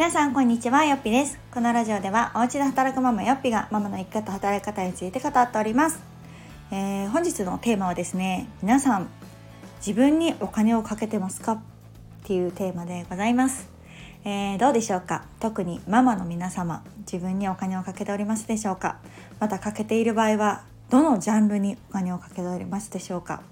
皆さんこんにちは。よっぴです。このラジオではお家で働くママよっぴがママの生き方働き方について語っております、えー、本日のテーマはですね皆さん自分にお金をかけてますか？っていうテーマでございます、えー、どうでしょうか？特にママの皆様自分にお金をかけておりますでしょうか？またかけている場合はどのジャンルにお金をかけておりますでしょうか？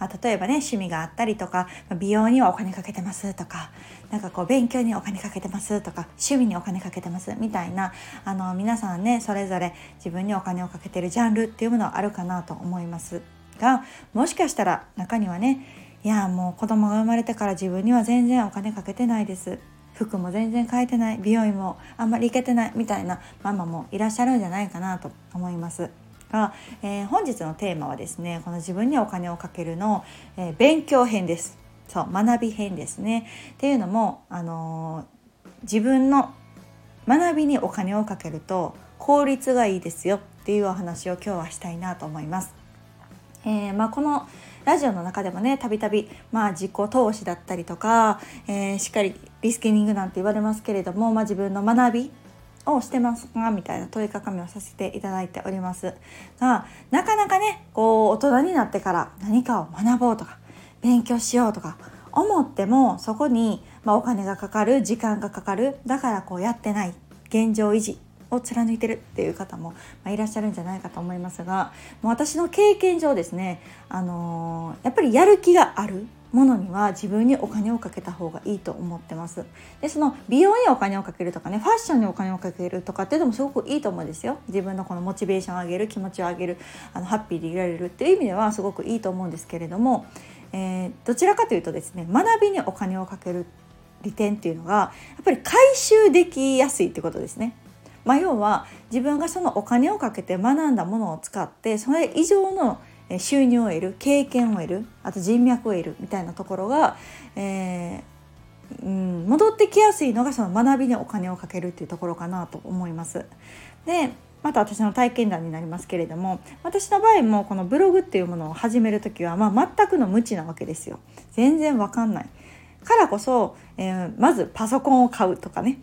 まあ、例えばね趣味があったりとか美容にはお金かけてますとかなんかこう勉強にお金かけてますとか趣味にお金かけてますみたいなあの皆さんねそれぞれ自分にお金をかけてるジャンルっていうものはあるかなと思います。がもしかしたら中にはねいやもう子供が生まれてから自分には全然お金かけてないです。服も全然変えてない。美容院もあんまり行けてないみたいなママもいらっしゃるんじゃないかなと思います。が、えー、本日のテーマはですねこの自分にお金をかけるの、えー、勉強編です。そう学び編ですね。っていうのも、あのー、自分の学びにお金をかけると効率がいいですよ。っていうお話を今日はしたいなと思います。えーまあ、このラジオの中でもねたびたび自己投資だったりとか、えー、しっかりリスキリングなんて言われますけれども、まあ、自分の学びをしてますか？みたいな問いかけをさせていただいております。がなかなかねこう大人になってから何かを学ぼうとか勉強しようとか思ってもそこに、まあ、お金がかかる時間がかかるだからこうやってない現状維持を貫いてるっていう方も、ま、いらっしゃるんじゃないかと思いますがもう私の経験上ですね、あのー、やっぱりやる気がある。ものには自分にお金をかけた方がいいと思ってますでその美容にお金をかけるとかねファッションにお金をかけるとかっていうのもすごくいいと思うんですよ自分のこのモチベーションを上げる気持ちを上げるあのハッピーでいられるっていう意味ではすごくいいと思うんですけれども、えー、どちらかというとですね学びにお金をかける利点っていうのがやっぱり回収できやすいってことですね。まあ、要は自分がそのお金をかけて学んだものを使ってそれ以上の収入を得る経験を得るあと人脈を得るみたいなところが、えー、うん、戻ってきやすいのがその学びにお金をかけるっていうところかなと思います。でまた私の体験談になりますけれども私の場合もこのブログっていうものを始める時は、まあ、全くの無知なわけですよ。全然わかんないからこそ、えー、まずパソコンを買うとかね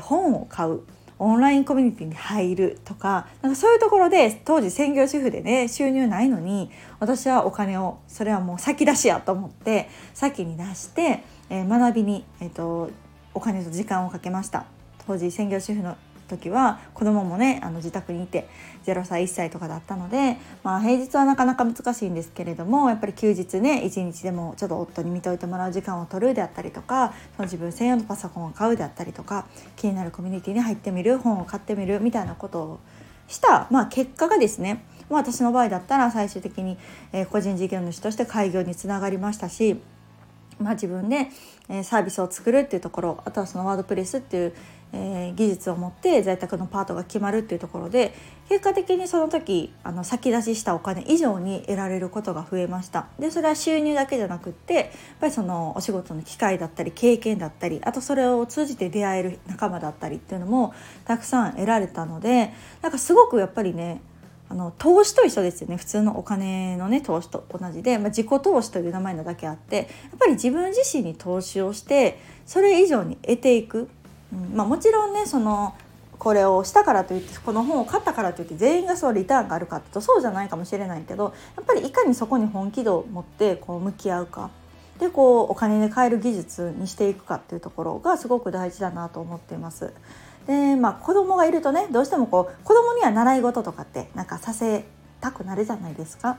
本を買うオンラインコミュニティに入るとかなんかそういうところで当時専業主婦でね収入ないのに私はお金をそれはもう先出しやと思って先に出して、えー、学びに、えーとお金と時間をかけました。当時専業主婦の時は子供もねあの自宅にいて0歳1歳とかだったので、まあ、平日はなかなか難しいんですけれどもやっぱり休日ね一日でもちょっと夫に見といてもらう時間を取るであったりとかその自分専用のパソコンを買うであったりとか気になるコミュニティに入ってみる本を買ってみるみたいなことをした、まあ、結果がですねまあ、私の場合だったら最終的に、え個人事業主として開業につながりましたし、まあ、自分で、えサービスを作るっていうところあとはそのワードプレスっていうえー、技術を持って在宅のパートが決まるっていうところで結果的にその時あの先出ししたお金以上に得られることが増えました。でそれは収入だけじゃなくってやっぱりそのお仕事の機会だったり経験だったりあとそれを通じて出会える仲間だったりっていうのもたくさん得られたのでなんかすごくやっぱりねあの投資と一緒ですよね。普通のお金のね投資と同じで、まあ、自己投資という名前なだけあってやっぱり自分自身に投資をしてそれ以上に得ていく。うんまあ、もちろんねそのこれをしたからといってこの本を買ったからといって全員がそうリターンがあるかっていうとそうじゃないかもしれないけどやっぱりいかにそこに本気度を持ってこう向き合うかでこうお金で買える技術にしていくかっていうところがすごく大事だなと思っています。でまあ子供がいるとねどうしてもこう子供には習い事とかってなんかさせたくなるじゃないですか。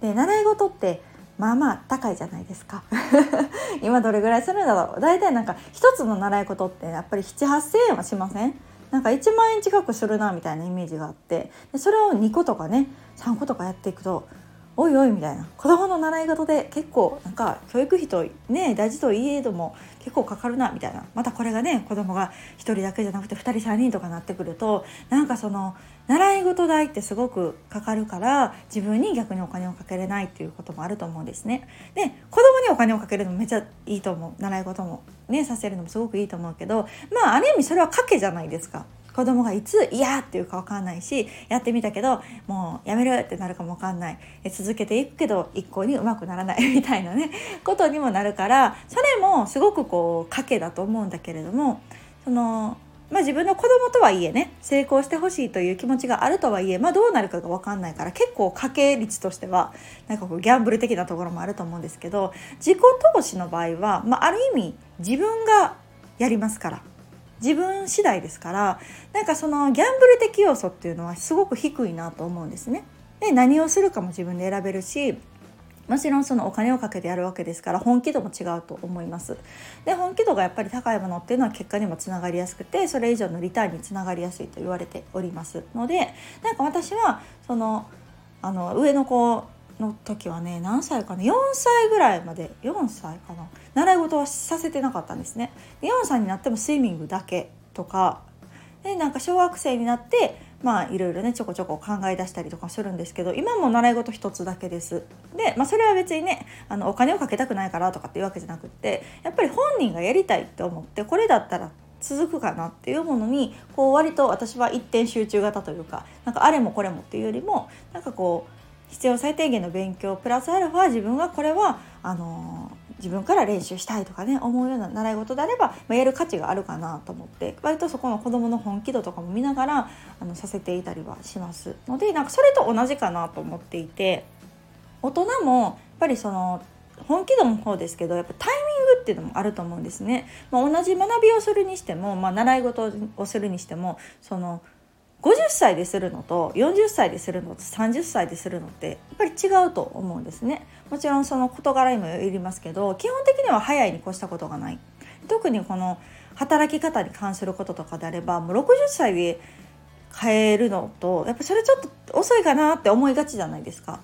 で習い事ってまあまあ高いじゃないですか。今どれぐらいするんだろう。大体なんか一つの習い事ってやっぱり7,8,000円はしません？なんか1万円近くするなみたいなイメージがあって。でそれを2個とかね3個とかやっていくとおいおいみたいな。子供の習い事で結構なんか教育費とね大事といえども結構かかるなみたいな。またこれがね子供が1人だけじゃなくて2人3人とかなってくるとなんかその習い事代ってすごくかかるから自分に逆にお金をかけれないっていうこともあると思うんですね。で子供にお金をかけるのもめっちゃいいと思う習い事もねさせるのもすごくいいと思うけどまあある意味それは賭けじゃないですか。子供がいつ嫌っていうか分かんないしやってみたけどもうやめるってなるかも分かんない続けていくけど一向にうまくならない みたいなねことにもなるからそれもすごくこう賭けだと思うんだけれどもそのまあ、自分の子供とはいえね成功してほしいという気持ちがあるとはいえ、まあ、どうなるかが分かんないから結構家計率としてはなんかこうギャンブル的なところもあると思うんですけど自己投資の場合は、まあ、ある意味自分がやりますから自分次第ですからなんかそのギャンブル的要素っていうのはすごく低いなと思うんですね。で何をするかも自分で選べるしもちろんそのお金をかけてやるわけですから本気度も違うと思います。で本気度がやっぱり高いものっていうのは結果にもつながりやすくてそれ以上のリターンにつながりやすいと言われておりますのでなんか私はそのあの上の子の時はね何歳かな？4歳ぐらいまで4歳かな？習い事はさせてなかったんですね。で4歳になってもスイミングだけとかでなんか小学生になってまあいろいろねちょこちょこ考え出したりとかするんですけど今も習い事一つだけです。で、まあ、それは別にねあのお金をかけたくないからとかっていうわけじゃなくってやっぱり本人がやりたいって思ってこれだったら続くかなっていうものにこう割と私は一点集中型というかなんかあれもこれもっていうよりもなんかこう必要最低限の勉強プラスアルファ自分がこれはあの自分から練習したいとかね思うような習い事であれば、まあ、やる価値があるかなと思って割とそこの子どもの本気度とかも見ながらあのさせていたりはしますのでなんかそれと同じかなと思っていて大人もやっぱりその本気度もそうですけどやっぱタイミングっていうのもあると思うんですね。まあ、同じ学びをするにしても、まあ、習い事をするにしてもその50歳でするのと40歳でするのと30歳でするのってやっぱり違うと思うんですね。もちろんその事柄にもよりますけど基本的には早いに越したことがない。特にこの働き方に関することとかであればもう60歳で変えるのとやっぱそれちょっと遅いかなって思いがちじゃないですか。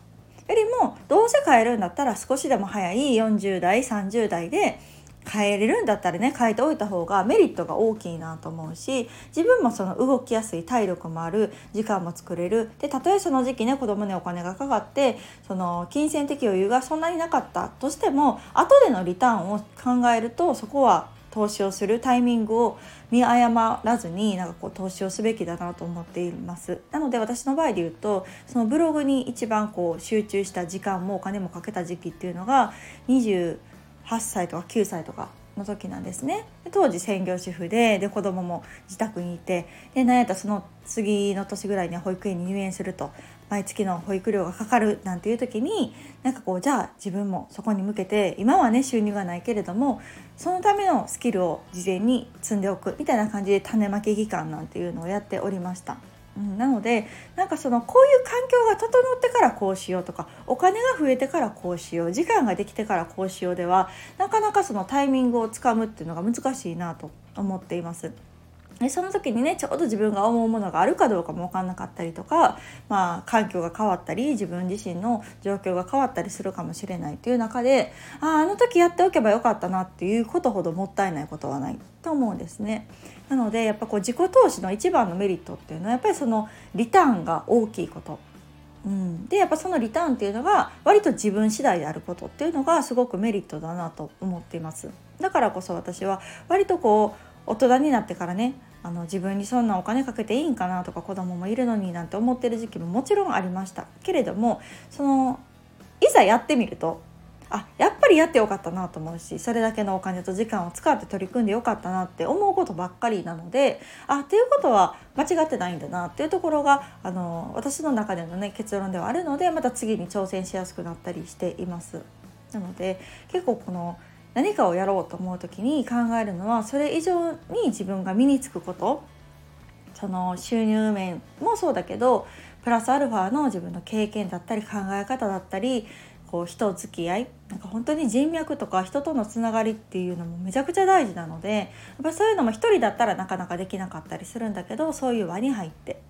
よりもどうせ変えるんだったら少しでも早い40代30代で変えれるんだったらね変えておいた方がメリットが大きいなと思うし自分もその動きやすい体力もある時間も作れる。でたとえその時期ね子供にお金がかかってその金銭的余裕がそんなになかったとしても後でのリターンを考えるとそこは投資をするタイミングを見誤らずになんかこう投資をすべきだなと思っています。なので私の場合で言うとそのブログに一番こう集中した時間もお金もかけた時期っていうのが20 8歳とか9歳とかの時なんですね当時専業主婦でで子供も自宅にいてで何やったらその次の年ぐらいには保育園に入園すると毎月の保育料がかかるなんていう時になんかこうじゃあ自分もそこに向けて今はね収入がないけれどもそのためのスキルを事前に積んでおくみたいな感じで種まき期間なんていうのをやっておりました。うん、なのでなんかそのこういう環境が整ってからこうしようとかお金が増えてからこうしよう時間ができてからこうしようではなかなかそのタイミングをつかむっていうのが難しいなと思っています。でその時にねちょうど自分が思うものがあるかどうかも分かんなかったりとか、まあ、環境が変わったり自分自身の状況が変わったりするかもしれないという中であああの時やっておけばよかったなっていうことほどもったいないことはないと思うんですね。なのでやっぱこう自己投資の一番のメリットっていうのはやっぱりそのリターンが大きいこと。うん、でやっぱそのリターンっていうのが割と自分次第であることっていうのがすごくメリットだなと思っています。だからこそ私は割とこう大人になってからねあの自分にそんなお金かけていいんかなとか子供もいるのになんて思ってる時期ももちろんありましたけれどもそのいざやってみるとあやっぱりやってよかったなと思うしそれだけのお金と時間を使って取り組んでよかったなって思うことばっかりなのであっていうことは間違ってないんだなっていうところがあの私の中でのね結論ではあるのでまた次に挑戦しやすくなったりしています。なので結構この何かをやろうと思う時に考えるのはそれ以上に自分が身につくこと。その収入面もそうだけどプラスアルファの自分の経験だったり考え方だったりこう人付き合いなんか本当に人脈とか人とのつながりっていうのもめちゃくちゃ大事なのでやっぱそういうのも一人だったらなかなかできなかったりするんだけどそういう輪に入って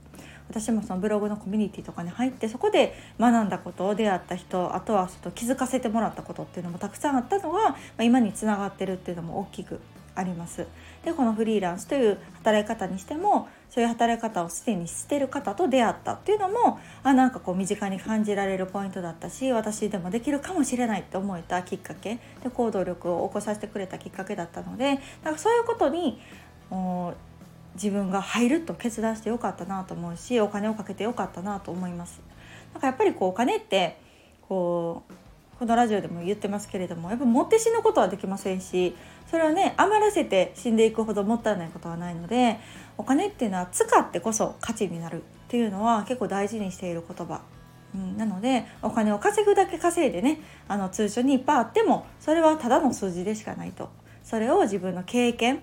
私もそのブログのコミュニティとかに入ってそこで学んだことを出会った人あとはちょっと気づかせてもらったことっていうのもたくさんあったのが、まあ、今につながってるっていうのも大きくあります。でこのフリーランスという働き方にしてもそういう働き方をすでにしてる方と出会ったっていうのもあなんかこう身近に感じられるポイントだったし私でもできるかもしれないって思えたきっかけで行動力を起こさせてくれたきっかけだったのでなんかそういうことに自分が入ると決断してよかったなと思うしお金をかけてよかったなと思います。なんかやっぱりこうお金ってこうこのラジオでも言ってますけれどもやっぱ持って死ぬことはできませんしそれはね余らせて死んでいくほどもったいないことはないのでお金っていうのは使ってこそ価値になるっていうのは結構大事にしている言葉うん、なのでお金を稼ぐだけ稼いでねあの通帳にいっぱいあってもそれはただの数字でしかないとそれを自分の経験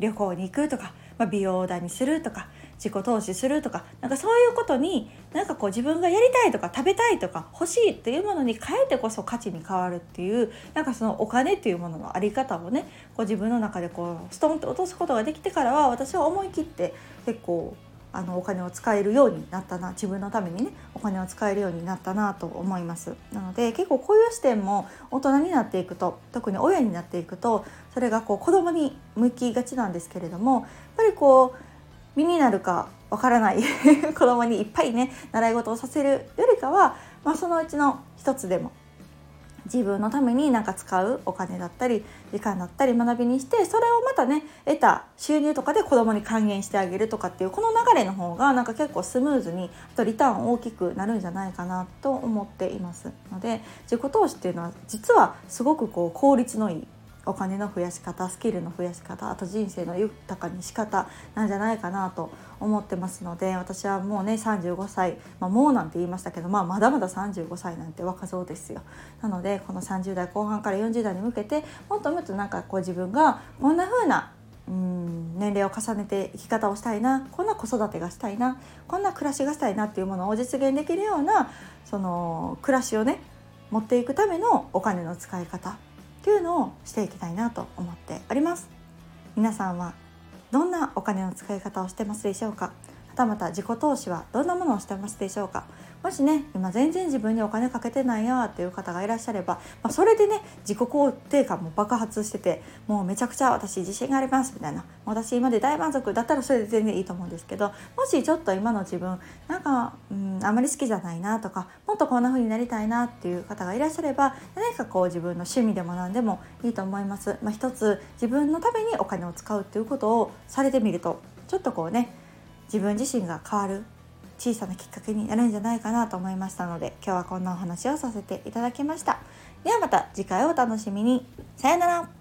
旅行に行くとか、まあ、美容代にするとか自己投資するとかなんかそういうことになんかこう自分がやりたいとか食べたいとか欲しいっていうものに変えてこそ価値に変わるっていうなんかそのお金っていうものの在り方をねこう自分の中でこうストンと落とすことができてからは私は思い切って結構あのお金を使えるようになったな自分のためにねお金を使えるようになったなと思います。なので結構こういう視点も大人になっていくと特に親になっていくとそれがこう子供に向きがちなんですけれどもやっぱりこう身になるかわからない 子供にいっぱいね習い事をさせるよりかは、まあ、そのうちの一つでも自分のために何か使うお金だったり時間だったり学びにしてそれをまたね得た収入とかで子供に還元してあげるとかっていうこの流れの方がなんか結構スムーズにあとリターン大きくなるんじゃないかなと思っていますので自己投資っていうのは実はすごくこう効率のいいお金の増やし方スキルの増やし方あと人生の豊かにし方なんじゃないかなと思ってますので私はもうね35歳、まあ、もうなんて言いましたけど、まあ、まだまだ35歳なんて若造ですよ。なのでこの30代後半から40代に向けてもっともっとなんかこう自分がこんな風なうん年齢を重ねて生き方をしたいなこんな子育てがしたいなこんな暮らしがしたいなっていうものを実現できるようなその暮らしをね持っていくためのお金の使い方っていうのをしていきたいなと思っております。皆さんはどんなお金の使い方をしてますでしょうか？たまた自己投資はどんなものをしてますでしょうか？もしね今全然自分にお金かけてないやっていう方がいらっしゃれば、まあ、それでね自己肯定感も爆発しててもうめちゃくちゃ私自信がありますみたいな私今で大満足だったらそれで全然いいと思うんですけどもしちょっと今の自分なんか、うん、あまり好きじゃないなとかもっとこんな風になりたいなっていう方がいらっしゃれば何かこう自分の趣味でも何でもいいと思います。まあ、一つ自分のためにお金を使うっていうことをされてみるとちょっとこうね自分自身が変わる小さなきっかけになるんじゃないかなと思いましたので今日はこんなお話をさせていただきました。ではまた次回をお楽しみに。さようなら。